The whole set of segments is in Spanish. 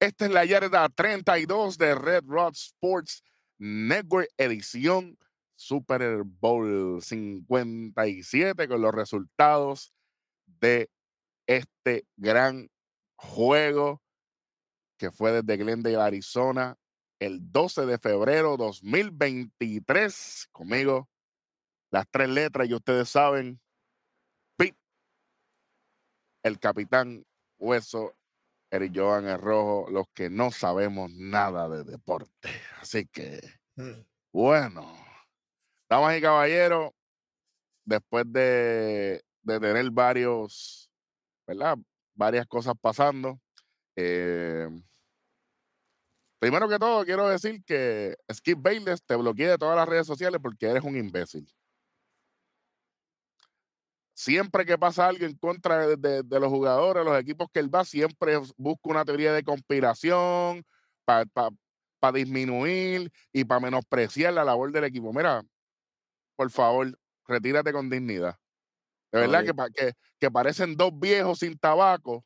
Esta es la yarda 32 de Red Rod Sports Network edición Super Bowl 57 con los resultados de este gran juego que fue desde Glendale, Arizona, el 12 de febrero 2023. Conmigo, las tres letras, y ustedes saben, Pete, el capitán Hueso, Eric Joan el Rojo, los que no sabemos nada de deporte. Así que, mm. bueno, damas y caballeros, después de, de tener varios, ¿verdad? Varias cosas pasando. Eh, primero que todo, quiero decir que Skip Bayless te bloqueé de todas las redes sociales porque eres un imbécil siempre que pasa algo en contra de, los jugadores, los equipos que él va, siempre busca una teoría de conspiración para disminuir y para menospreciar la labor del equipo. Mira, por favor, retírate con dignidad. De verdad que, que, parecen dos viejos sin tabaco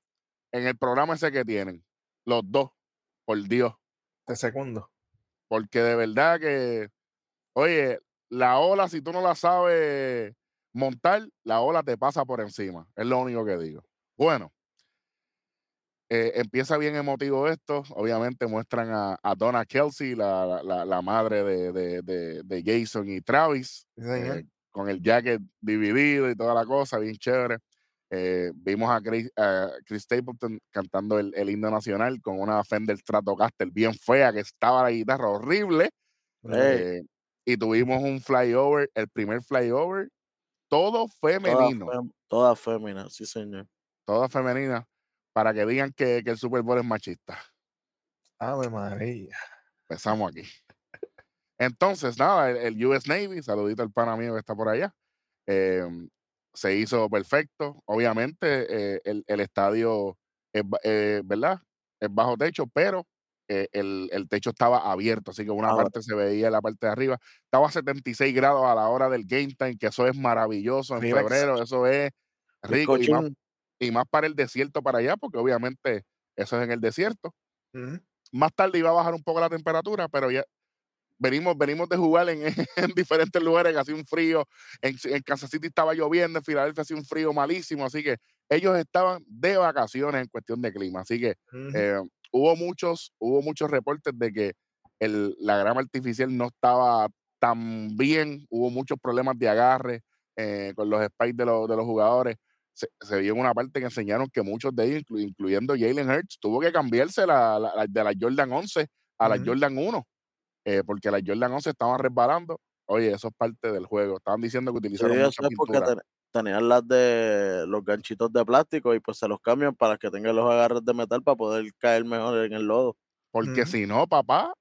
en el programa ese que tienen. Los dos, por Dios. De segundo. Porque de verdad que, oye, la ola, si tú no la sabes montar, la ola te pasa por encima. Es lo único que digo. Bueno, eh, empieza bien emotivo esto. Obviamente muestran a, Donna Kelsey, la, madre de, Jason y Travis, eh, con el jacket dividido y toda la cosa, bien chévere. Eh, vimos a Chris, Stapleton cantando el, himno nacional con una Fender Stratocaster bien fea que estaba la guitarra horrible. y tuvimos un flyover, el primer flyover todo femenino. Toda, femenina, sí, señor. Toda femenina, para que digan que, el Super Bowl es machista. Ave María. Empezamos aquí. Entonces, nada, el, US Navy, saludito al pana mío que está por allá, em, se hizo perfecto. Obviamente, eh, el, estadio es, eh, ¿verdad? Es bajo techo, pero eh, el, techo estaba abierto, así que una ah, parte se veía la parte de arriba. Estaba a 76 grados a la hora del game time, que eso es maravilloso en febrero, eso es rico y más, para el desierto para allá, porque obviamente eso es en el desierto. Más tarde iba a bajar un poco la temperatura, pero ya venimos, venimos de jugar en, diferentes lugares, hacía un frío, en, en, Kansas City estaba lloviendo, en Filadelfia hacía un frío malísimo, así que ellos estaban de vacaciones en cuestión de clima, así que hubo muchos, hubo muchos reportes de que el, la grama artificial no estaba tan bien, hubo muchos problemas de agarre eh, con los spikes de, los, de los jugadores. Se, vio en una parte que enseñaron que muchos de ellos, incluyendo Jalen Hurts, tuvo que cambiarse la, de la Jordan 11 a la Jordan 1, eh, porque la Jordan 11 estaban resbalando. Oye, eso es parte del juego. Estaban diciendo que utilizaron mucha pintura tenían las de los ganchitos de plástico y pues se los cambian para que tengan los agarres de metal para poder caer mejor en el lodo. Porque si no, papá,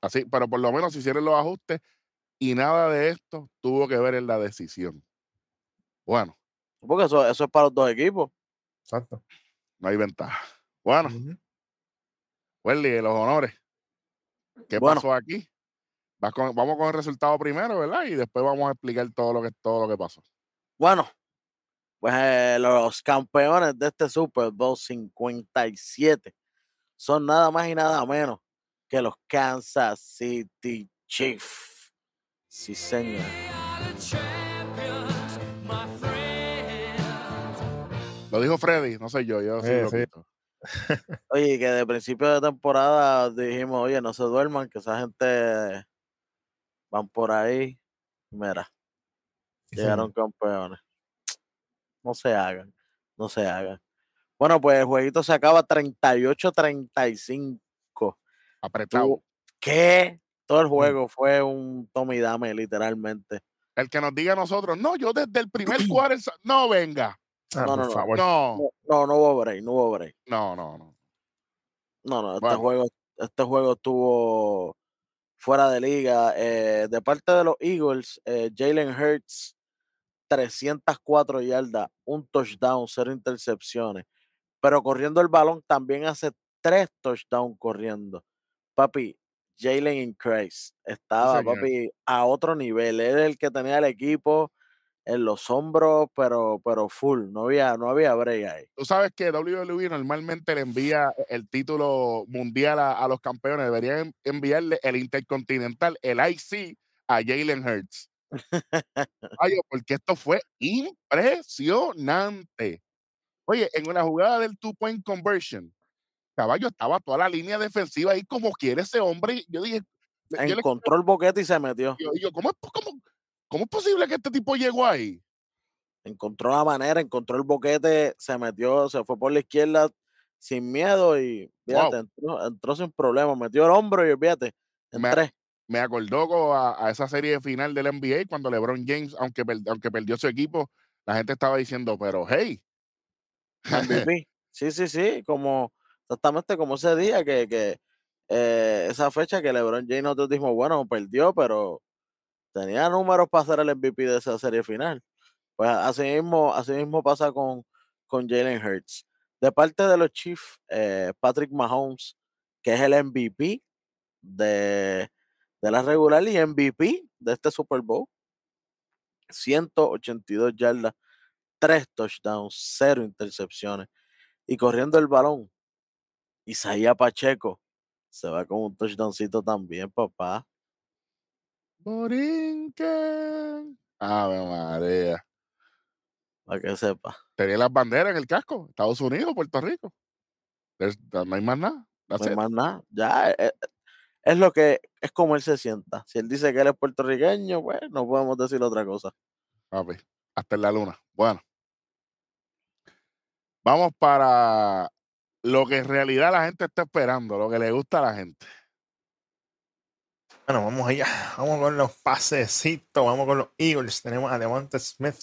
así, pero por lo menos hicieron los ajustes y nada de esto tuvo que ver en la decisión. Bueno. Porque eso, eso es para los dos equipos. Exacto. No hay ventaja. Bueno. Uh los honores. ¿Qué pasó aquí? Vamos con el resultado primero, ¿verdad? Y después vamos a explicar todo lo que, todo lo que pasó. Bueno, pues eh, los campeones de este Super Bowl 57 son nada más y nada menos que los Kansas City Chiefs. Sí, señor. Lo dijo Freddy, no sé yo, yo sí, lo Oye, que de principio de temporada dijimos, oye, no se duerman, que esa gente van por ahí, mira, llegaron campeones. No se hagan, no se hagan. Bueno, pues el jueguito se acaba 38-35. Apretado. ¿Qué? Todo el mm. juego fue un Tommy Dame, literalmente. El que nos diga a nosotros, no, yo desde el primer cuarto, no venga. Ah, no, no, no, no, no, no hubo break, no hubo break. No, no, no. No, no, este juego, este juego estuvo fuera de liga. Eh, de parte de los Eagles, eh, Jalen Hurts, 304 yardas, un touchdown, cero intercepciones. Pero corriendo el balón también hace tres touchdowns corriendo. Papi, Jalen Increase estaba, papi, a otro nivel. Él era el que tenía el equipo en los hombros, pero, pero full, no había, no había break ahí. Tú sabes que WWE normalmente le envía el título mundial a, los campeones, deberían enviarle el Intercontinental, el IC, a Jalen Hurts. Ay, porque esto fue impresionante. Oye, en una jugada del two-point conversion, caballo, estaba toda la línea defensiva ahí como quiere ese hombre. Yo dije. Encontró el boquete y se metió. Yo, ¿cómo, cómo, ¿cómo es posible que este tipo llegó ahí? Encontró la manera, encontró el boquete, se metió, se fue por la izquierda sin miedo y fíjate, entró, sin problema, metió el hombro y fíjate, entré. Me, acordó a, esa serie final del NBA cuando LeBron James, aunque, aunque perdió su equipo, la gente estaba diciendo, pero hey. sí, sí, sí, como exactamente como ese día que, que eh, esa fecha que LeBron James nosotros dijimos, bueno, perdió, pero tenía números para ser el MVP de esa serie final. Pues así mismo, así mismo pasa con, con Jalen Hurts. De parte de los Chiefs, eh, Patrick Mahomes, que es el MVP de, de la regular y MVP de este Super Bowl. 182 yardas, 3 touchdowns, 0 intercepciones. Y corriendo el balón, Isaías Pacheco se va con un touchdowncito también, papá. Borinquen. Ave María. Para que sepa. Tenía las banderas en el casco. Estados Unidos, Puerto Rico. no hay más nada. No hay más nada. Ya. Es, es, lo que. Es como él se sienta. Si él dice que él es puertorriqueño, pues no podemos decir otra cosa. Papi, hasta en la luna. Bueno. Vamos para lo que en realidad la gente está esperando, lo que le gusta a la gente. Bueno, vamos allá. Vamos con los pasecitos. Vamos con los Eagles. Tenemos a Devonta Smith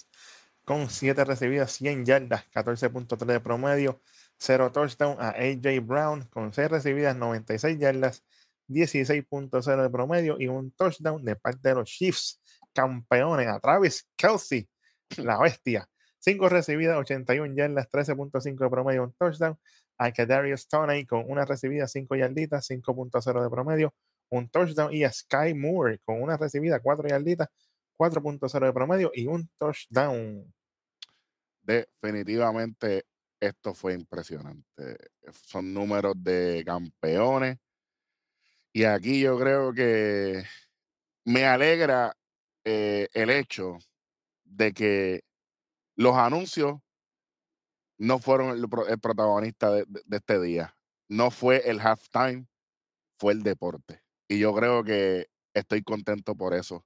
con 7 recibidas, 100 yardas, 14.3 de promedio, 0 touchdown. A AJ Brown con 6 recibidas, 96 yardas, 16.0 de promedio y un touchdown de parte de los Chiefs, campeones. A Travis Kelsey, la bestia. 5 recibidas, 81 yardas, 13.5 de promedio, un touchdown a Kadarius Toney con una recibida 5 yarditas, 5.0 de promedio, un touchdown y a Sky Moore con una recibida 4 yarditas, 4.0 de promedio y un touchdown. Definitivamente esto fue impresionante. Son números de campeones. Y aquí yo creo que me alegra eh, el hecho de que los anuncios no fueron el, protagonista de, este día. No fue el halftime, fue el deporte. Y yo creo que estoy contento por eso.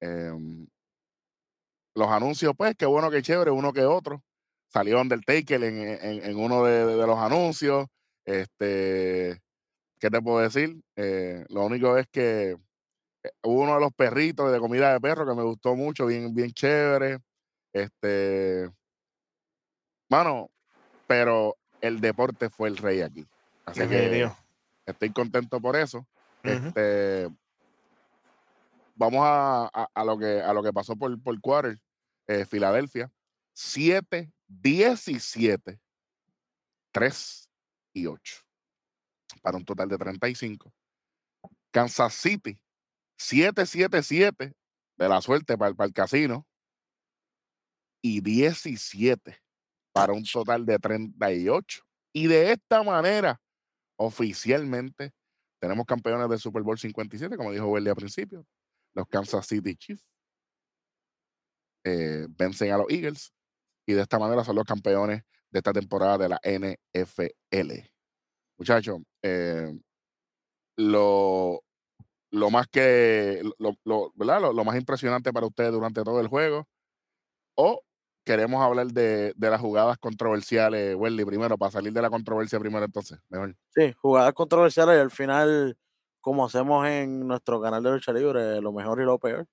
Em, los anuncios, pues, qué bueno, qué chévere, uno que otro. Salió Undertaker en, en, en uno de, los anuncios. Este, ¿qué te puedo decir? Eh, lo único es que eh, hubo uno de los perritos de comida de perro que me gustó mucho, bien, bien chévere. Este, Mano, pero el deporte fue el rey aquí. Así que estoy contento por eso. Este vamos a, lo que a lo que pasó por, por quarter. Eh, Filadelfia. 7, 17, 3 y 8. Para un total de 35. Kansas City. 7, 7, 7 de la suerte para, para el casino. Y 17 para un total de 38. Y de esta manera, oficialmente, tenemos campeones del Super Bowl 57, como dijo Welly al principio. Los Kansas City Chiefs eh, vencen a los Eagles y de esta manera son los campeones de esta temporada de la NFL. Muchachos, eh, lo, lo más que lo, lo, lo, más impresionante para ustedes durante todo el juego o queremos hablar de, las jugadas controversiales, Welly, primero, para salir de la controversia primero entonces, mejor. Sí, jugadas controversiales y al final, como hacemos en nuestro canal de lucha libre, lo mejor y lo peor.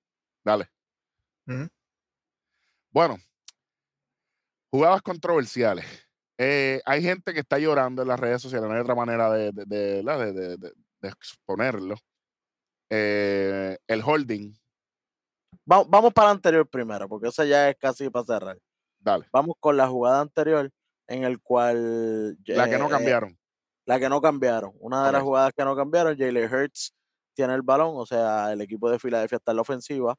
Dale. Bueno, jugadas controversiales. Eh, hay gente que está llorando en las redes sociales, no hay otra manera de, de, exponerlo. Eh, el holding. Vamos para el anterior primero, porque eso ya es casi para cerrar. Vamos con la jugada anterior en el cual... La que no eh, cambiaron. La que no cambiaron. Una de las jugadas que no cambiaron, Jalen Hurts tiene el balón, o sea, el equipo de Filadelfia está en la ofensiva.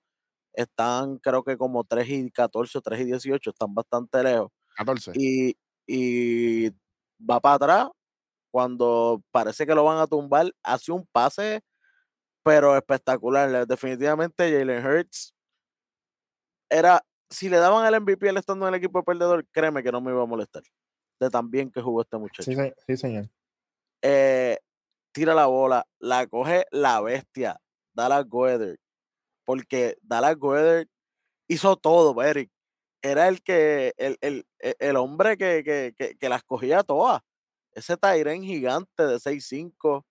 están creo que como 3 y 14 o 3 y 18, están bastante lejos. 14. Y, y va para atrás cuando parece que lo van a tumbar, hace un pase, pero espectacular. Definitivamente Jalen Hurts era, si le daban el MVP él estando en el equipo perdedor, créeme que no me iba a molestar. De tan bien que jugó este muchacho. Sí, señor. Eh, tira la bola, la coge la bestia, Dallas Goeder. Porque Dallas Goeder hizo todo, Eric. Era el que, el, el, el hombre que, que, que, las cogía todas. Ese Tyren gigante de 6'5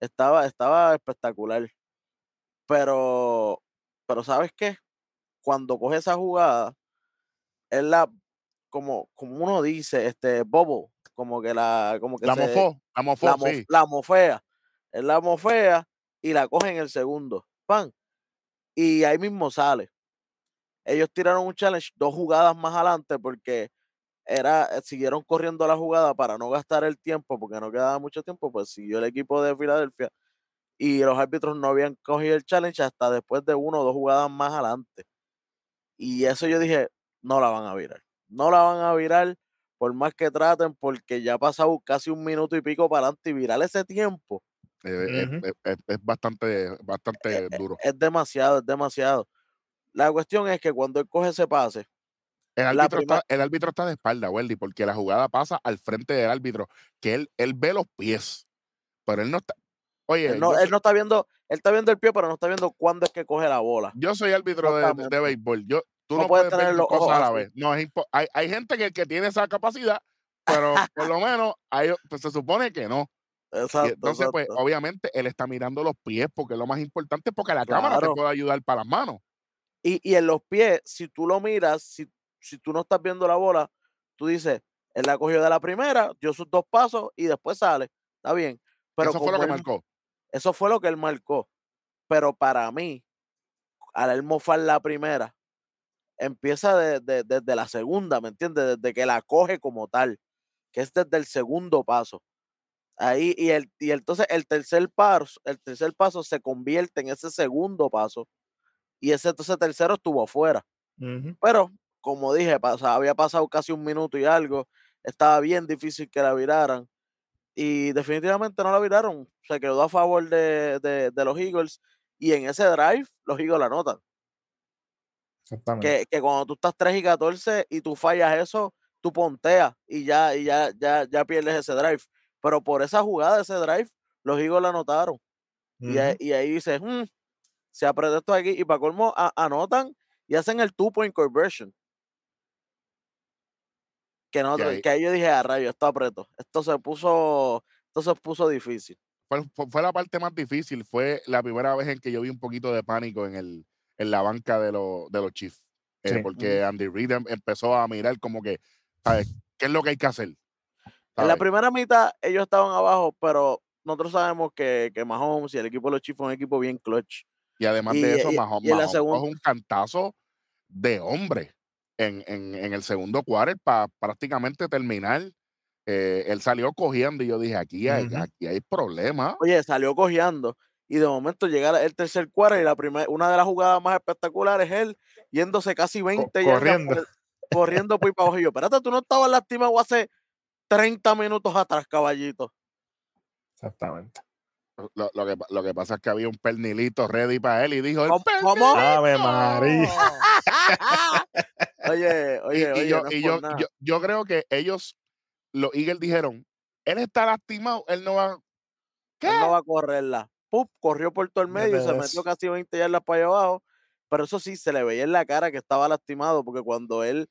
estaba, estaba espectacular. Pero, pero ¿sabes qué? Cuando coge esa jugada, es la, como, como uno dice, este, bobo, como que la, como que la mofó, la mofó, la, sí. la mofea. Es la mofea y la coge en el segundo. Pan. Y ahí mismo sale. Ellos tiraron un challenge dos jugadas más adelante porque era, eh, siguieron corriendo la jugada para no gastar el tiempo, porque no quedaba mucho tiempo, pues siguió el equipo de Filadelfia y los árbitros no habían cogido el challenge hasta después de uno o dos jugadas más adelante. Y eso yo dije, no la van a virar. No la van a virar por más que traten, porque ya ha pasado casi un minuto y pico para adelante y virar ese tiempo. Eh, es, bastante, bastante es, duro. Es demasiado, es demasiado. La cuestión es que cuando él coge ese pase. El árbitro, está, el árbitro está de espalda, Weldy, porque la jugada pasa al frente del árbitro, que él, él ve los pies, pero él no está. Oye, él no, él no, está viendo, él está viendo el pie, pero no está viendo cuándo es que coge la bola. Yo soy árbitro de, de, béisbol. Yo, tú no, no puedes, puedes ver los cosas a la vez. No, es hay, hay gente que, que tiene esa capacidad, pero por lo menos hay, pues, se supone que no. Exacto, entonces, exacto. pues, obviamente, él está mirando los pies porque es lo más importante, porque la claro. cámara te puede ayudar para las manos. Y, y, en los pies, si tú lo miras, si, si tú no estás viendo la bola, tú dices, él la cogió de la primera, dio sus dos pasos y después sale. Está bien. Pero eso fue lo que él, marcó. Eso fue lo que él marcó. Pero para mí, al él mofar la primera, empieza desde de, de, de la segunda, ¿me entiendes? Desde que la coge como tal, que es desde el segundo paso. Ahí, y, el, y entonces el tercer paso, el tercer paso se convierte en ese segundo paso. Y ese entonces tercero estuvo afuera. Uh -huh. Pero, como dije, había pasado casi un minuto y algo. Estaba bien difícil que la viraran. Y definitivamente no la viraron. Se quedó a favor de, de, de los Eagles. Y en ese drive, los Eagles la anotan. Que, que, cuando tú estás 3 y 14 y tú fallas eso, tú ponteas y ya, y ya, ya, ya pierdes ese drive. Pero por esa jugada, ese drive, los Eagles la anotaron. Uh -huh. y, ahí, y, ahí dices, mmm, se aprieta esto aquí. Y para colmo, a, anotan y hacen el two-point conversion. Que, nosotros, que ahí yo dije, a rayo, esto apretó. Esto se puso, esto se puso difícil. Fue, fue, la parte más difícil. Fue la primera vez en que yo vi un poquito de pánico en, el, en la banca de, lo, de los Chiefs. Eh, sí. Porque Andy Reid em, empezó a mirar como que, ¿sabes? ¿Qué es lo que hay que hacer? En la primera mitad ellos estaban abajo, pero nosotros sabemos que, que Mahomes y el equipo de los Chiefs es un equipo bien clutch. Y además y, de eso, y, Mahomes, y Mahomes segunda... un cantazo de hombre en, en, en el segundo quarter para prácticamente terminar. Eh, él salió cogiendo y yo dije, aquí hay, uh -huh. aquí hay problema. Oye, salió cogiendo y de momento llega el tercer quarter y la primera, una de las jugadas más espectaculares es él yéndose casi 20 Co corriendo. Corriendo por para abajo. Y yo, espérate, tú no estabas lastimado hace 30 minutos atrás, caballito. Exactamente. Lo, lo, que, lo que pasa es que había un pernilito ready para él y dijo: ¿Cómo? ¿Cómo? ¡Ave María! oye, oye, y, oye. Y yo, no y yo, yo, yo, creo que ellos, los Eagles dijeron: él está lastimado, él no va. ¿Qué? Él no va a correrla. Pup, corrió por todo el medio y se metió casi 20 yardas para allá abajo. Pero eso sí, se le veía en la cara que estaba lastimado, porque cuando él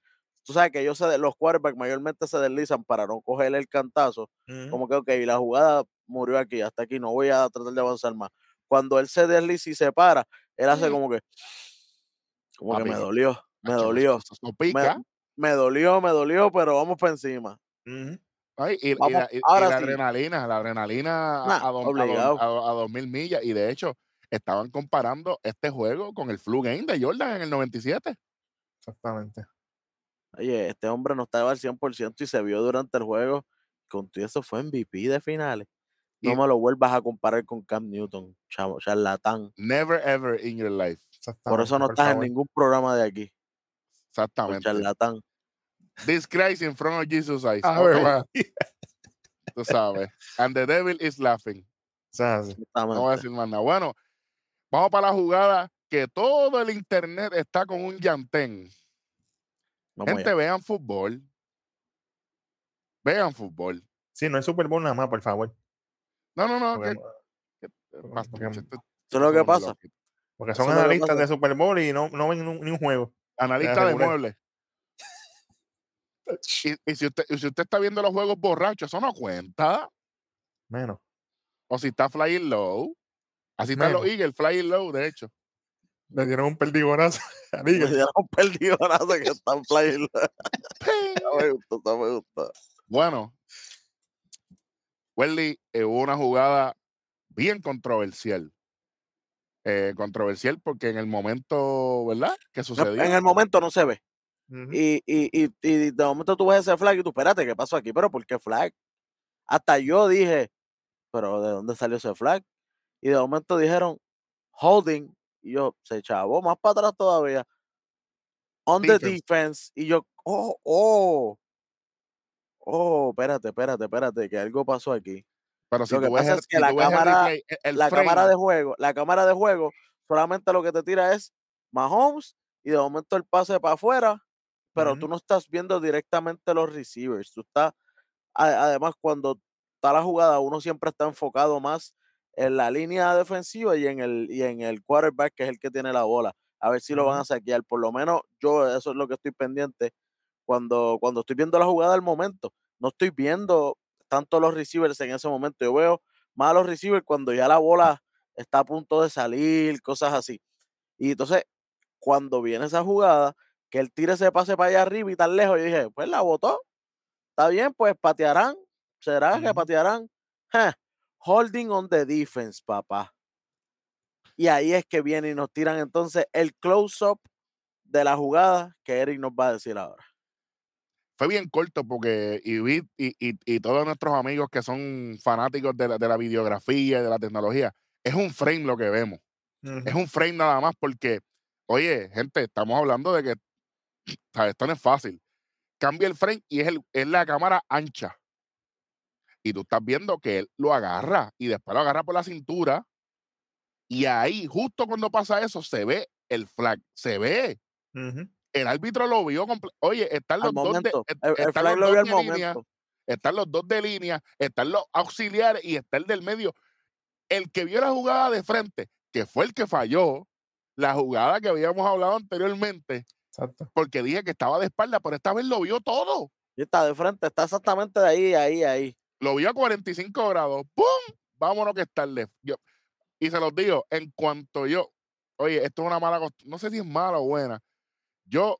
tú sabes que ellos se, los quarterbacks mayormente se deslizan para no coger el cantazo. Uh -huh. Como que, ok, la jugada murió aquí, hasta aquí, no voy a tratar de avanzar más. Cuando él se desliza y se para, él hace como que, como Papi, que me dolió, me dolió. Me, me, dolió, me dolió, pero vamos para encima. Uh -huh. Ay, y, vamos, y, la, y, ahora y la sí. adrenalina, la adrenalina nah, a, do, a, a, a, 2000 millas. Y de hecho, estaban comparando este juego con el flu game de Jordan en el 97. Exactamente. Oye, este hombre no estaba al 100% y se vio durante el juego. Con todo eso fue MVP de finales. No me lo vuelvas a comparar con Cam Newton, chavo, charlatán. Never ever in your life. Por eso no estás en ningún programa de aquí. Exactamente. charlatán. This Christ in front of Jesus eyes. A ver, Tú sabes. And the devil is laughing. No voy a decir más nada. Bueno, vamos para la jugada que todo el internet está con un llantén. Gente, vean fútbol. Vean fútbol. Sí, no es Super Bowl nada más, por favor. No, no, no. Eso es lo que pasa. Porque son analistas de Super Bowl y no, no ven ni un juego. Analistas de muebles. y, si usted, si usted está viendo los juegos borrachos, eso no cuenta. Menos. O si está flying low. Así están los Eagles, flying low, de hecho. Le dieron un perdigonazo Le dieron un perdigonazo que están flying low. me gusta, me gusta. Bueno, Welly, eh, hubo una jugada bien controversial. Eh, controversial porque en el momento, ¿verdad? Que sucedió. En el momento no se ve. y, y, y, y, de momento tú ves ese flag y tú, espérate, ¿qué pasó aquí? Pero ¿por qué flag? Hasta yo dije, pero ¿de dónde salió ese flag? Y de momento dijeron, holding, y yo, se chavó más para atrás todavía. On the defense, y yo, oh, oh, oh, espérate, espérate, espérate, que algo pasó aquí. Pero si lo que pasa es que la, cámara, e, la cámara de juego, la cámara de juego solamente lo que te tira es Mahomes y de momento el pase para afuera, pero tú no estás viendo directamente los receivers. Tú estás, además, cuando está la jugada, uno siempre está enfocado más en la línea defensiva y en el, y en el quarterback, que es el que tiene la bola. A ver si lo van a saquear. Por lo menos yo, eso es lo que estoy pendiente cuando, cuando estoy viendo la jugada al momento. No estoy viendo tanto los receivers en ese momento. Yo veo más a los receivers cuando ya la bola está a punto de salir, cosas así. Y entonces, cuando viene esa jugada, que él tire ese pase para allá arriba y tan lejos, yo dije, pues la botó. Está bien, pues patearán. ¿Será que patearán? holding on the defense, papá. Y ahí es que viene y nos tiran entonces el close-up de la jugada que Eric nos va a decir ahora fue bien corto porque y, y, y, todos nuestros amigos que son fanáticos de la, de la videografía y de la tecnología, es un frame lo que vemos. Es un frame nada más porque, oye, gente, estamos hablando de que esto no es fácil. Cambia el frame y es, el, es la cámara ancha. Y tú estás viendo que él lo agarra y después lo agarra por la cintura. Y ahí, justo cuando pasa eso, se ve el flag. Se ve el árbitro lo vio. Oye, están los dos de, están los dos de línea, están los dos de línea, están los auxiliares y está el del medio. El que vio la jugada de frente, que fue el que falló, la jugada que habíamos hablado anteriormente, porque dije que estaba de espalda, pero esta vez lo vio todo. Y está de frente, está exactamente de ahí, ahí, ahí. Lo vio a 45 grados. ¡Pum! Vámonos que está el y se los digo, en cuanto yo, oye, esto es una mala costumbre, no sé si es mala o buena, yo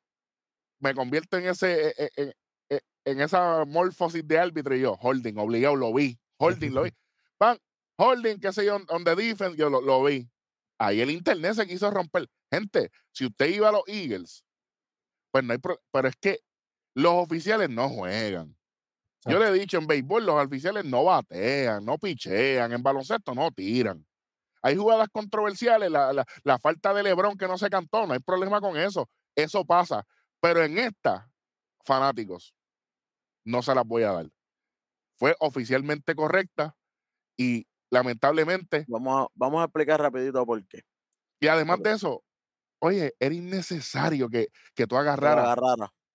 me convierto en ese, e, e, e, en, esa morfosis de árbitro y yo, holding, obligado, lo vi, holding, lo vi. Van, holding, qué sé yo, on the defense, yo lo, vi. Ahí el internet se quiso romper. Gente, si usted iba a los Eagles, pues no hay pero es que los oficiales no juegan. Yo le he dicho, en béisbol los oficiales no batean, no pichean, en baloncesto no tiran. Hay jugadas controversiales, la, la, la falta de Lebron que no se cantó, no hay problema con eso. Eso pasa. Pero en esta, fanáticos, no se las voy a dar. Fue oficialmente correcta y lamentablemente. Vamos a, vamos a explicar rapidito por qué. Y además de eso, oye, era innecesario que, que tú agarraras.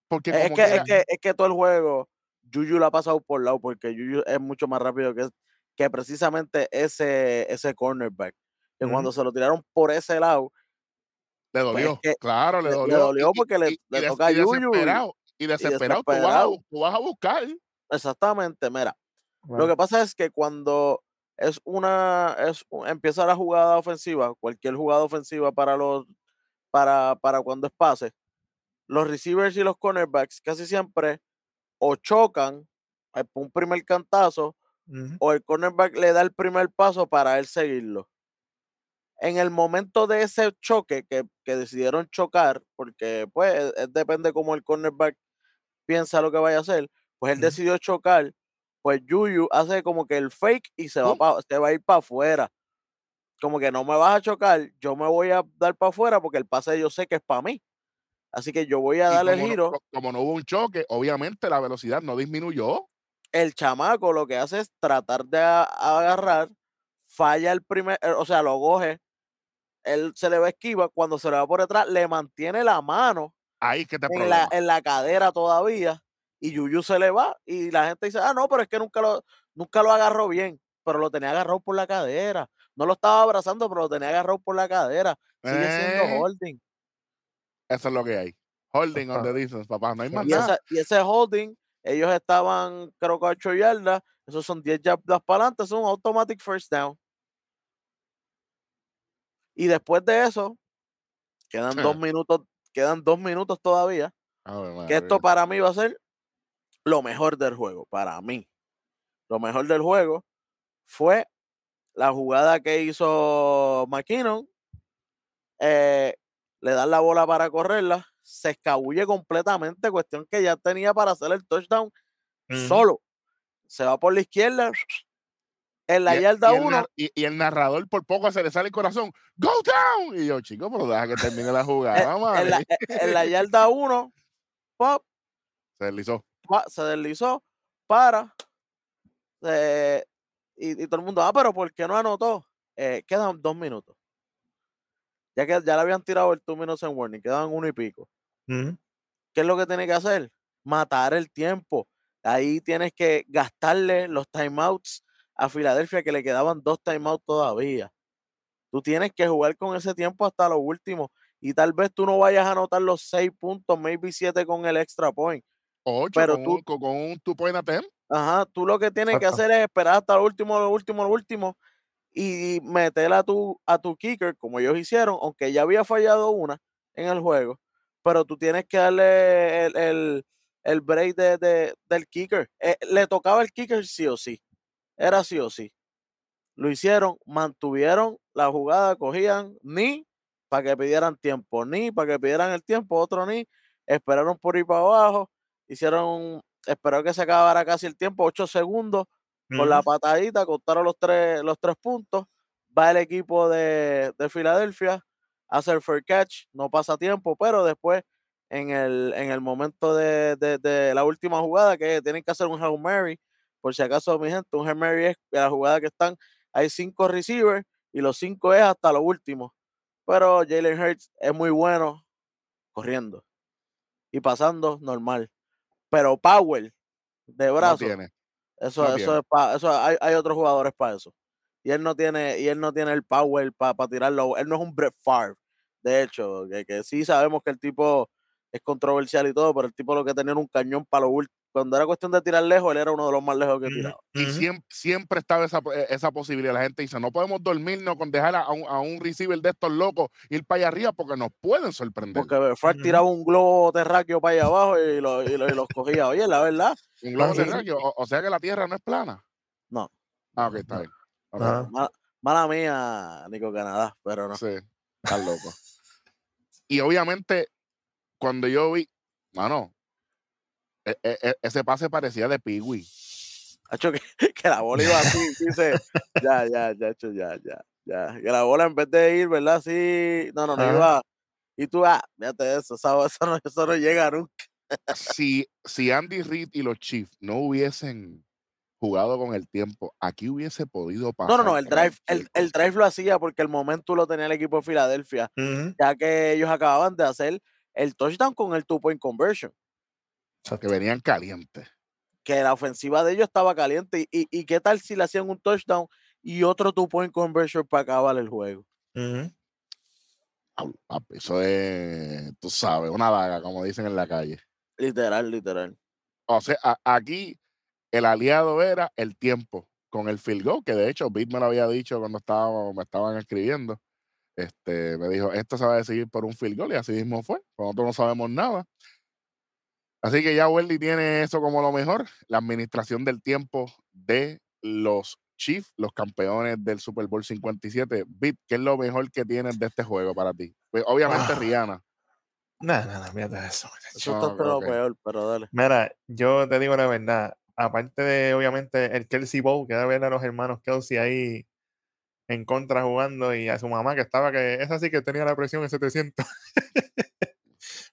Porque es, que, es, que, es que todo el juego, Yuyu lo ha pasado por lado, porque Yuyu es mucho más rápido que, que precisamente ese, ese cornerback. Que cuando se lo tiraron por ese lado, le pues dolió, claro, le dolió. Le dolió porque le, toca a Yuyu. Y desesperado, y desesperado. Tú, vas a, buscar. Exactamente, mira. Lo que pasa es que cuando es una, es, empieza la jugada ofensiva, cualquier jugada ofensiva para los, para, para cuando es pase, los receivers y los cornerbacks casi siempre o chocan un primer cantazo o el cornerback le da el primer paso para él seguirlo en el momento de ese choque que, decidieron chocar, porque pues depende cómo el cornerback piensa lo que vaya a hacer, pues él decidió chocar pues Yuyu hace como que el fake y se va, se va a ir para afuera. Como que no me vas a chocar, yo me voy a dar para afuera porque el pase yo sé que es para mí. Así que yo voy a darle el giro. como no hubo un choque, obviamente la velocidad no disminuyó. El chamaco lo que hace es tratar de agarrar, falla el primer, eh, o sea, lo coge, él se le va esquiva, cuando se le va por detrás, le mantiene la mano Ahí que te en la, en la cadera todavía y Yuyu se le va y la gente dice, ah, no, pero es que nunca lo, nunca lo agarró bien, pero lo tenía agarrado por la cadera. No lo estaba abrazando, pero lo tenía agarrado por la cadera. Sigue siendo eh. holding. Eso es lo que hay. Holding on the distance, papá. No hay más y nada. y ese holding, ellos estaban, creo que 8 yardas. Esos son 10 yardas para adelante. Es un automatic first down. Y después de eso, quedan dos minutos, quedan dos minutos todavía. que esto para mí va a ser lo mejor del juego, para mí. Lo mejor del juego fue la jugada que hizo McKinnon. Eh, le dan la bola para correrla, se escabulle completamente, cuestión que ya tenía para hacer el touchdown solo. Se va por la izquierda, en la yarda 1. Y, el narrador por poco se le sale el corazón, ¡Go down! Y yo, chico, pero deja que termine la jugada. en, la, en, la, yarda 1, pop. Se deslizó se deslizó para eh, y, todo el mundo, ah, pero ¿por qué no anotó? Eh, quedan dos minutos. Ya que ya le habían tirado el two minutes en warning, quedan uno y pico. ¿Qué es lo que tiene que hacer? Matar el tiempo. Ahí tienes que gastarle los timeouts a Filadelfia, que le quedaban dos timeouts todavía. Tú tienes que jugar con ese tiempo hasta lo último. Y tal vez tú no vayas a anotar los seis puntos, maybe siete con el extra point. Ocho pero con, tú, con, un two point attempt. Ajá, tú lo que tienes que hacer es esperar hasta lo último, lo último, lo último y meter a tu, a tu kicker como ellos hicieron, aunque ya había fallado una en el juego, pero tú tienes que darle el, el, break de, del kicker. Eh, le tocaba el kicker sí o sí, era sí o sí. Lo hicieron, mantuvieron la jugada, cogían ni para que pidieran tiempo, ni para que pidieran el tiempo, otro ni, esperaron por ir para abajo hicieron, espero que se acabara casi el tiempo, ocho segundos, con la patadita, contaron los tres, los tres puntos, va el equipo de, de Filadelfia, hace el fair catch, no pasa tiempo, pero después en el, en el momento de, de, la última jugada, que tienen que hacer un Hail Mary, por si acaso, mi gente, un Mary es la jugada que están, hay cinco receivers y los cinco es hasta lo último. Pero Jalen Hurts es muy bueno corriendo y pasando normal pero power de brazo. Eso, eso es para, eso hay, hay, otros jugadores para eso. Y él no tiene, y él no tiene el power para tirarlo. Él no es un Brett Favre. De hecho, que, que, sí sabemos que el tipo es controversial y todo, pero el tipo lo que tenía un cañón para lo último cuando era cuestión de tirar lejos, él era uno de los más lejos que tiraba. Y siempre, siempre estaba esa, eh, esa, posibilidad. La gente dice, no podemos dormirnos con dejar a un, a un receiver de estos locos ir para allá arriba porque nos pueden sorprender. Porque Fred tiraba un globo terráqueo para allá abajo y, lo, y, los cogía. Oye, la verdad. Un globo terráqueo, o, sea que la Tierra no es plana. No. Ah, ok, está bien. Mala, mía, Nico Canadá, pero no. Sí, está loco. y obviamente, cuando yo vi, mano, e, e, e, ese pase parecía de Piwi. Hacho que, que la bola iba así, dice, ya, ya, ya, ya, ya, ya. Que la bola en vez de ir, ¿verdad? Sí, no, no, no iba. Y tú, ah, fíjate eso, eso, eso, no, eso no llega nunca. si, si Andy Reid y los Chiefs no hubiesen jugado con el tiempo, aquí hubiese podido pasar. No, no, no, el drive, el, el, drive lo hacía porque el momento lo tenía el equipo de Filadelfia, ya que ellos acababan de hacer el touchdown con el two point conversion. O sea, que venían calientes. Que la ofensiva de ellos estaba caliente. ¿Y, y, qué tal si le hacían un touchdown y otro two point conversion para acabar el juego? Eso es, tú sabes, una vaga, como dicen en la calle. Literal, literal. O sea, aquí el aliado era el tiempo con el field goal, que de hecho Bit me lo había dicho cuando estaba, me estaban escribiendo. Este, me dijo, esto se va a decidir por un field goal y así mismo fue. Nosotros no sabemos nada. Así que ya Welly tiene eso como lo mejor, la administración del tiempo de los Chiefs, los campeones del Super Bowl 57. Bit, ¿qué es lo mejor que tienes de este juego para ti? Pues, obviamente ah. Rihanna. Nada, nada, mierda eso. Eso está lo peor, pero dale. Mira, yo te digo la verdad, aparte de, obviamente, el Kelsey Bow, que debe ver a los hermanos Kelsey ahí en contra jugando y a su mamá que estaba, que es así que tenía la presión en 700.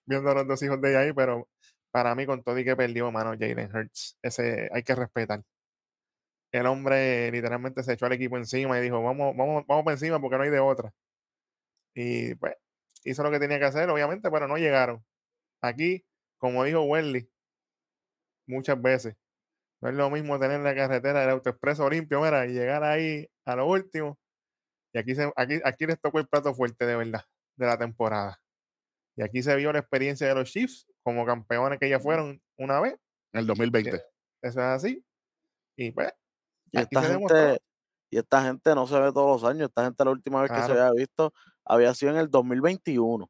Viendo a los dos hijos de ella ahí, pero para mí, con todo y que perdió, mano, Jalen Hurts, ese hay que respetar. El hombre literalmente se echó al equipo encima y dijo, vamos, vamos, vamos por encima porque no hay de otra. Y pues hizo lo que tenía que hacer, obviamente, pero no llegaron. Aquí, como dijo Wendy, muchas veces, no es lo mismo tener la carretera del autoexpreso limpio, mira, y llegar ahí a lo último. Y aquí, se, aquí, aquí les tocó el plato fuerte de verdad de la temporada. Y aquí se vio la experiencia de los Chiefs como campeones que ya fueron una vez. En el 2020. Eso es así. Y pues. Y esta, gente, y esta gente no se ve todos los años. Esta gente la última vez que se había visto había sido en el 2021.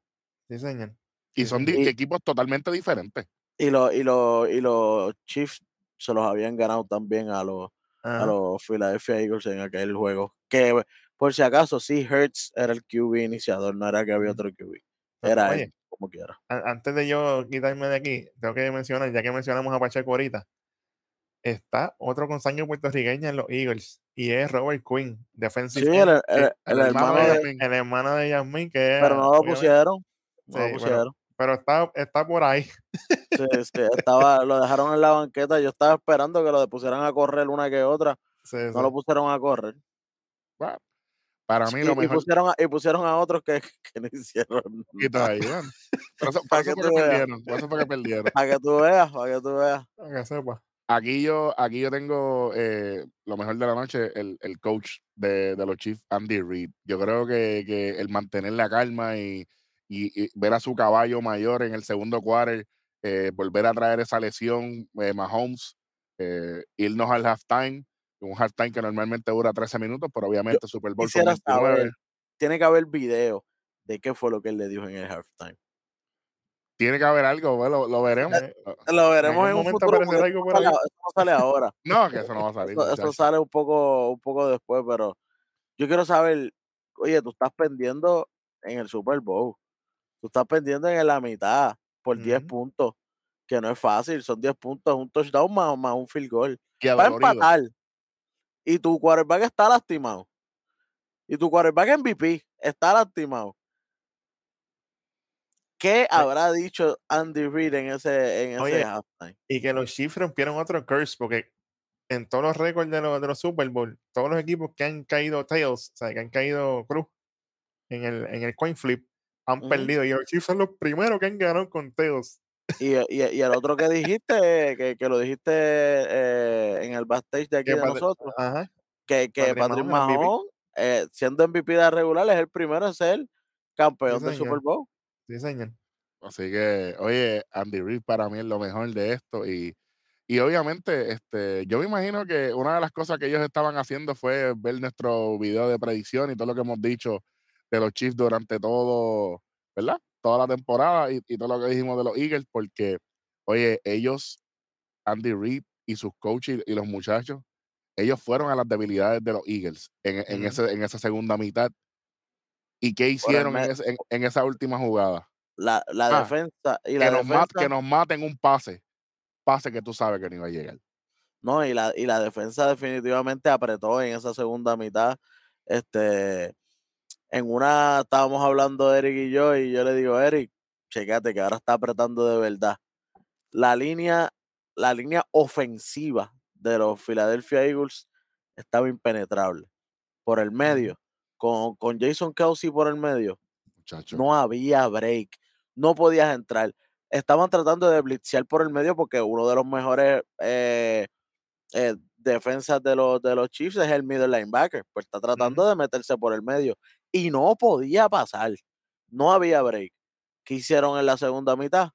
Sí, señor. Y son equipos totalmente diferentes. Y los, y, los, y los Chiefs se los habían ganado también a los, a los Philadelphia Eagles en aquel juego. Que por si acaso, sí, Hertz era el QB iniciador, no era que había otro QB. Era él como quiera. Antes de yo quitarme de aquí, tengo que mencionar, ya que mencionamos a Pacheco ahorita, está otro consaño puertorriqueño en los Eagles y es Robert Quinn, defensive. Sí, el, hermano, de, el hermano de Yasmin, que Pero no lo pusieron. No lo pusieron. Pero, está, está por ahí. Sí, sí, estaba, lo dejaron en la banqueta. Yo estaba esperando que lo pusieran a correr una que otra. no lo pusieron a correr. Para mí lo mejor. Y pusieron, a, y pusieron a otros que, que no hicieron. Y todavía. para, que, perdieron, para que perdieron. Para que tú veas, para que tú veas. Para que sepa. Aquí yo, aquí yo tengo eh, lo mejor de la noche, el, el coach de, de, los Chiefs, Andy Reid. Yo creo que, que el mantener la calma y, y, ver a su caballo mayor en el segundo quarter, eh, volver a traer esa lesión, eh, Mahomes, eh, irnos al halftime un halftime que normalmente dura 13 minutos, pero obviamente Super Bowl son tiene que haber video de qué fue lo que él le dijo en el halftime. Tiene que haber algo, lo, veremos. Eh, lo veremos en, un futuro. Algo por Eso no sale ahora. no, que eso no va a salir. Eso, sale un poco, un poco después, pero yo quiero saber, oye, tú estás pendiendo en el Super Bowl. Tú estás pendiendo en la mitad por 10 puntos, que no es fácil, son 10 puntos, un touchdown más, más un field goal. Va a empatar y tu quarterback está lastimado. Y tu quarterback MVP está lastimado. ¿Qué habrá dicho Andy Reid en ese, en ese halftime? Y que los Chiefs rompieron otro curse, porque en todos los récords de los, de los Super Bowl, todos los equipos que han caído tails, o sea, que han caído cruz en el, en el coin flip, han perdido. Y los Chiefs son los primeros que han ganado con tails. Y, y, y, el otro que dijiste, que, que lo dijiste eh, en el backstage de aquí de nosotros, que, que Patrick, Mahomes, eh, siendo MVP de regular, es el primero en ser campeón del Super Bowl. Sí, señor. Así que, oye, Andy Reid para mí es lo mejor de esto. Y, y obviamente, este, yo me imagino que una de las cosas que ellos estaban haciendo fue ver nuestro video de predicción y todo lo que hemos dicho de los Chiefs durante todo, ¿verdad? Toda la temporada y, todo lo que dijimos de los Eagles, porque, oye, ellos, Andy Reid y sus coaches y, los muchachos, ellos fueron a las debilidades de los Eagles en, ese, en esa segunda mitad. ¿Y qué hicieron en, esa última jugada? La, ah, defensa. Y la que, nos que nos maten un pase. Pase que tú sabes que no iba a llegar. No, y la, y la defensa definitivamente apretó en esa segunda mitad. Este, en una estábamos hablando Eric y yo, y yo le digo, Eric, checate que ahora está apretando de verdad. La línea, la línea ofensiva de los Philadelphia Eagles estaba impenetrable. Por el medio, con, con Jason Kelsey por el medio, no había break. No podías entrar. Estaban tratando de blitzear por el medio porque uno de los mejores eh, eh, defensas de los, de los Chiefs es el middle linebacker. Pues está tratando de meterse por el medio y no podía pasar. No había break. ¿Qué hicieron en la segunda mitad?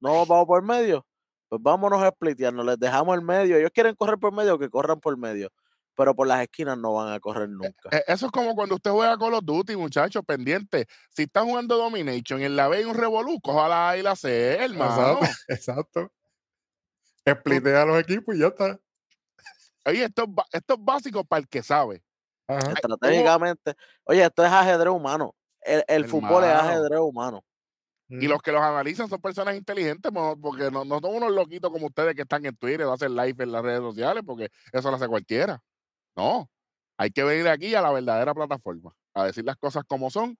No vamos por medio. Pues vámonos a splitearnos, les dejamos el medio. Ellos quieren correr por medio, que corran por medio. Pero por las esquinas no van a correr e, nunca. E, eso es como cuando usted juega con los Duty, muchachos, pendiente. Si están jugando Domination en la B y un Revolu, coja la A y la C, hermano. Exacto. Splitea a los equipos y ya está. Oye, esto, esto es básico para el que sabe. Estratégicamente. Oye, esto es ajedrez humano. El, fútbol es ajedrez humano. Y los que los analizan son personas inteligentes, porque no, no son unos loquitos como ustedes que están en Twitter o hacen live en las redes sociales, porque eso lo hace cualquiera. No, hay que venir aquí a la verdadera plataforma, a decir las cosas como son.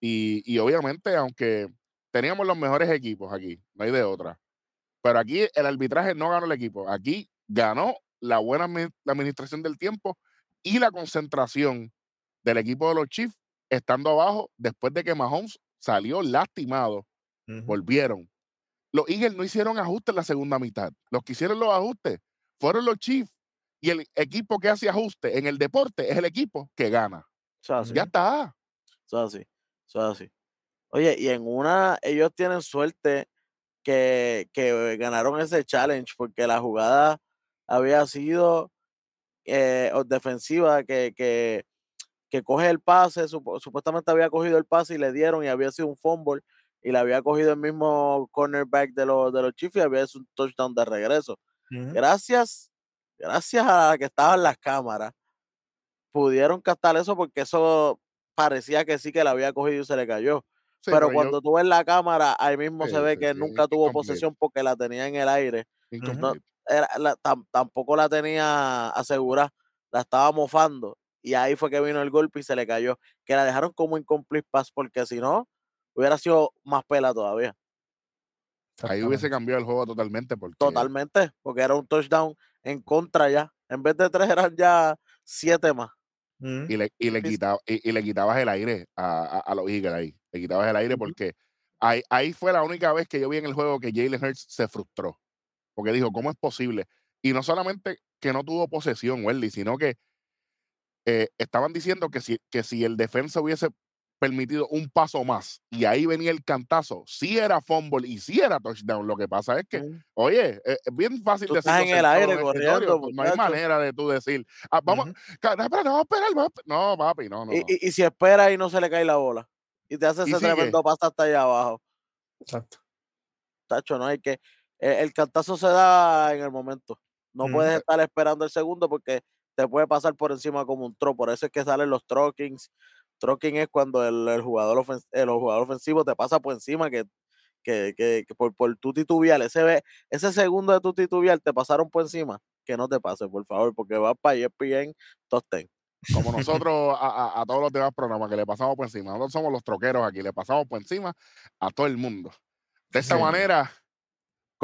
Y, y obviamente, aunque teníamos los mejores equipos aquí, no hay de otra. Pero aquí el arbitraje no ganó el equipo. Aquí ganó la buena la administración del tiempo y la concentración del equipo de los Chiefs estando abajo después de que Mahomes salió lastimado. Volvieron. Los Eagles no hicieron ajustes en la segunda mitad. Los que hicieron los ajustes fueron los Chiefs. Y el equipo que hace ajuste en el deporte es el equipo que gana. Ya está. Eso así. Eso así. Oye, y en una, ellos tienen suerte que, que ganaron ese challenge porque la jugada había sido eh, defensiva que, que, que, coge el pase, supuestamente había cogido el pase y le dieron y había sido un fumble y le había cogido el mismo cornerback de los, de los Chiefs y había sido un touchdown de regreso. Gracias, gracias a que estaban las cámaras, pudieron captar eso porque eso parecía que sí que le había cogido y se le cayó. pero, cuando tú ves la cámara, ahí mismo se ve que nunca tuvo posesión porque la tenía en el aire tampoco la tenía asegurada, la estaba mofando y ahí fue que vino el golpe y se le cayó. Que la dejaron como incomplete pass porque si no, hubiera sido más pela todavía. Ahí hubiese cambiado el juego totalmente. Porque... Totalmente, porque era un touchdown en contra ya. En vez de tres eran ya siete más. Mm. Y, le, y, le y, le quitabas el aire a, a, los Eagles ahí. Le quitabas el aire porque ahí, ahí fue la única vez que yo vi en el juego que Jalen Hurts se frustró porque dijo, ¿cómo es posible? Y no solamente que no tuvo posesión, Welly, sino que eh, estaban diciendo que si, que si el defensa hubiese permitido un paso más y ahí venía el cantazo, sí era fumble y sí era touchdown. Lo que pasa es que, oye, e, es, bien fácil decir. en el aire corriendo. no hay manera de tú decir, ah, vamos, no, vamos a esperar, no, papi, no, no. Y, y, si espera y no se le cae la bola y te hace ese tremendo paso hasta allá abajo. Exacto. Tacho, no hay que. El, cantazo se da en el momento. No puedes estar esperando el segundo porque te puede pasar por encima como un tro. Por eso es que salen los trockings. Trocking es cuando el, jugador, el jugador ofensivo te pasa por encima que, que, que, por, por tu titubial. Ese, ese segundo de tu titubial te pasaron por encima. Que no te pase, por favor, porque va para ESPN top Como nosotros a, a, todos los demás programas que le pasamos por encima. Nosotros somos los troqueros aquí, le pasamos por encima a todo el mundo. De esta manera,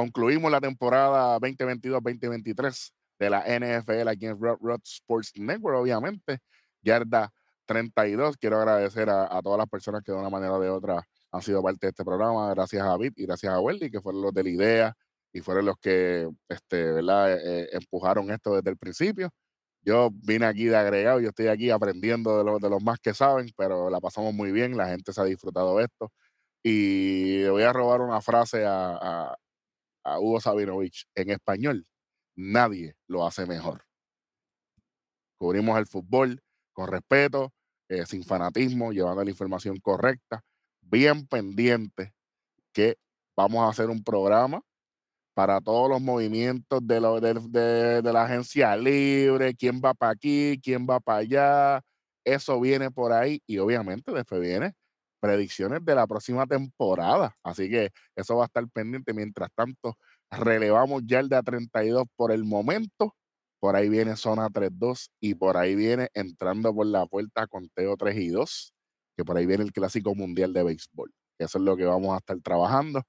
concluimos la temporada 2022-2023 de la NFL aquí en Rod, Sports Network, obviamente. Yarda 32. Quiero agradecer a, todas las personas que de una manera o de otra han sido parte de este programa. Gracias a David y gracias a Welly, que fueron los de la idea y fueron los que este, ¿verdad? Eh, empujaron esto desde el principio. Yo vine aquí de agregado, yo estoy aquí aprendiendo de, los de los más que saben, pero la pasamos muy bien, la gente se ha disfrutado esto. Y voy a robar una frase a Hugo Sabinovich en español, nadie lo hace mejor. Cubrimos el fútbol con respeto, eh, sin fanatismo, llevando la información correcta, bien pendiente que vamos a hacer un programa para todos los movimientos de, de la agencia libre, quién va para aquí, quién va para allá, eso viene por ahí y obviamente después viene predicciones de la próxima temporada. Así que eso va a estar pendiente. Mientras tanto, relevamos ya el de a 32 por el momento. Por ahí viene zona 3-2 y por ahí viene entrando por la puerta con Teo 3 y 2, que por ahí viene el clásico mundial de béisbol. Eso es lo que vamos a estar trabajando.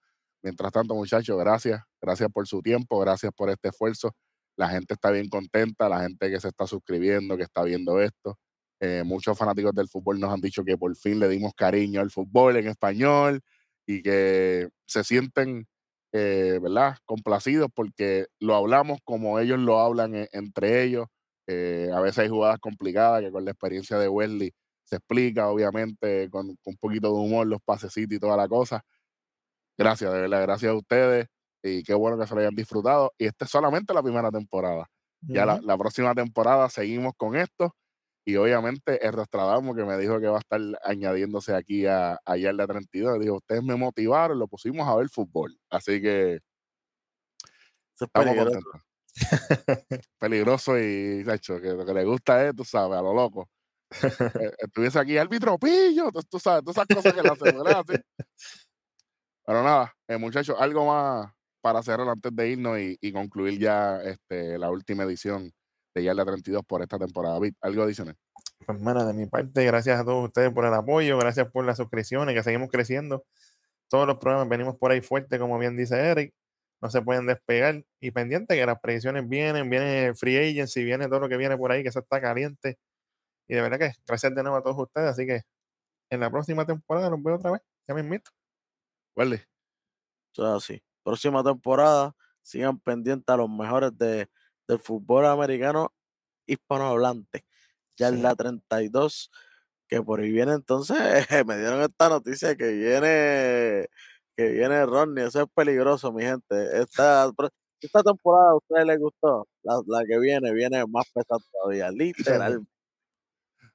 Mientras tanto, muchachos, gracias. Gracias por su tiempo, gracias por este esfuerzo. La gente está bien contenta, la gente que se está suscribiendo, que está viendo esto. Eh, muchos fanáticos del fútbol nos han dicho que por fin le dimos cariño al fútbol en español y que se sienten, eh, ¿verdad?, complacidos porque lo hablamos como ellos lo hablan e, entre ellos. Eh, a veces hay jugadas complicadas que con la experiencia de Wesley se explica, obviamente, con, un poquito de humor, los pasecitos y toda la cosa. Gracias, de verdad, gracias a ustedes y qué bueno que se lo hayan disfrutado. Y esta es solamente la primera temporada. Ya la, la, próxima temporada seguimos con esto y obviamente el Rostradamo que me dijo que va a estar añadiéndose aquí a, a Yarda 32, dijo, ustedes me motivaron, lo pusimos a ver fútbol. Así que estamos contentos. peligroso y hecho que lo que le gusta es, tú sabes, a lo loco. Eh, estuviese aquí árbitro pillo, tú, sabes, todas esas cosas que le hacen, ¿verdad? Pero nada, eh, muchachos, algo más para cerrar antes de irnos y, concluir ya este, la última edición de Yarda 32 por esta temporada. ¿Algo adicional? Pues, mano, de mi parte, gracias a todos ustedes por el apoyo, gracias por las suscripciones, que seguimos creciendo. Todos los programas venimos por ahí fuerte, como bien dice Eric. No se pueden despegar. Y pendiente que las predicciones vienen, viene Free Agency, viene todo lo que viene por ahí, que eso está caliente. Y de verdad que gracias de nuevo a todos ustedes. Así que en la próxima temporada los veo otra vez. Ya me invito. Vale. así. Próxima temporada, sigan pendientes a los mejores de, del fútbol americano hispanohablante. Ya en la 32, que por ahí viene entonces, me dieron esta noticia que viene, que viene Ronnie, eso es peligroso, mi gente. Esta, esta temporada a ustedes les gustó, la, la que viene, viene más pesada todavía, literal.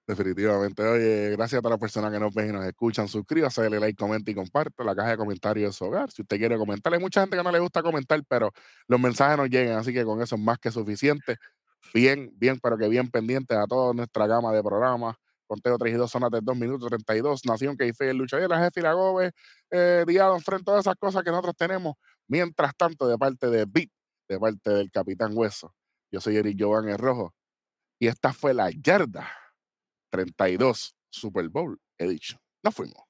Definitivamente. Oye, gracias a todas las personas que nos ven y nos escuchan. Suscríbase, dale like, comenta y comparte. La caja de comentarios de su hogar. Si usted quiere comentar, hay mucha gente que no le gusta comentar, pero los mensajes nos llegan, así que con eso es más que suficiente. Bien, bien, pero que bien pendientes a toda nuestra gama de programas. Conteo 3 y 2, zonas de 2 minutos 32, Nación que el Lucha y la jefe y la Gobe, eh, Diado, frente todas esas cosas que nosotros tenemos. Mientras tanto, de parte de Beat, de parte del Capitán Hueso, yo soy Eric Jovan el Rojo. Y esta fue la yarda 32 Super Bowl Edition. Nos fuimos.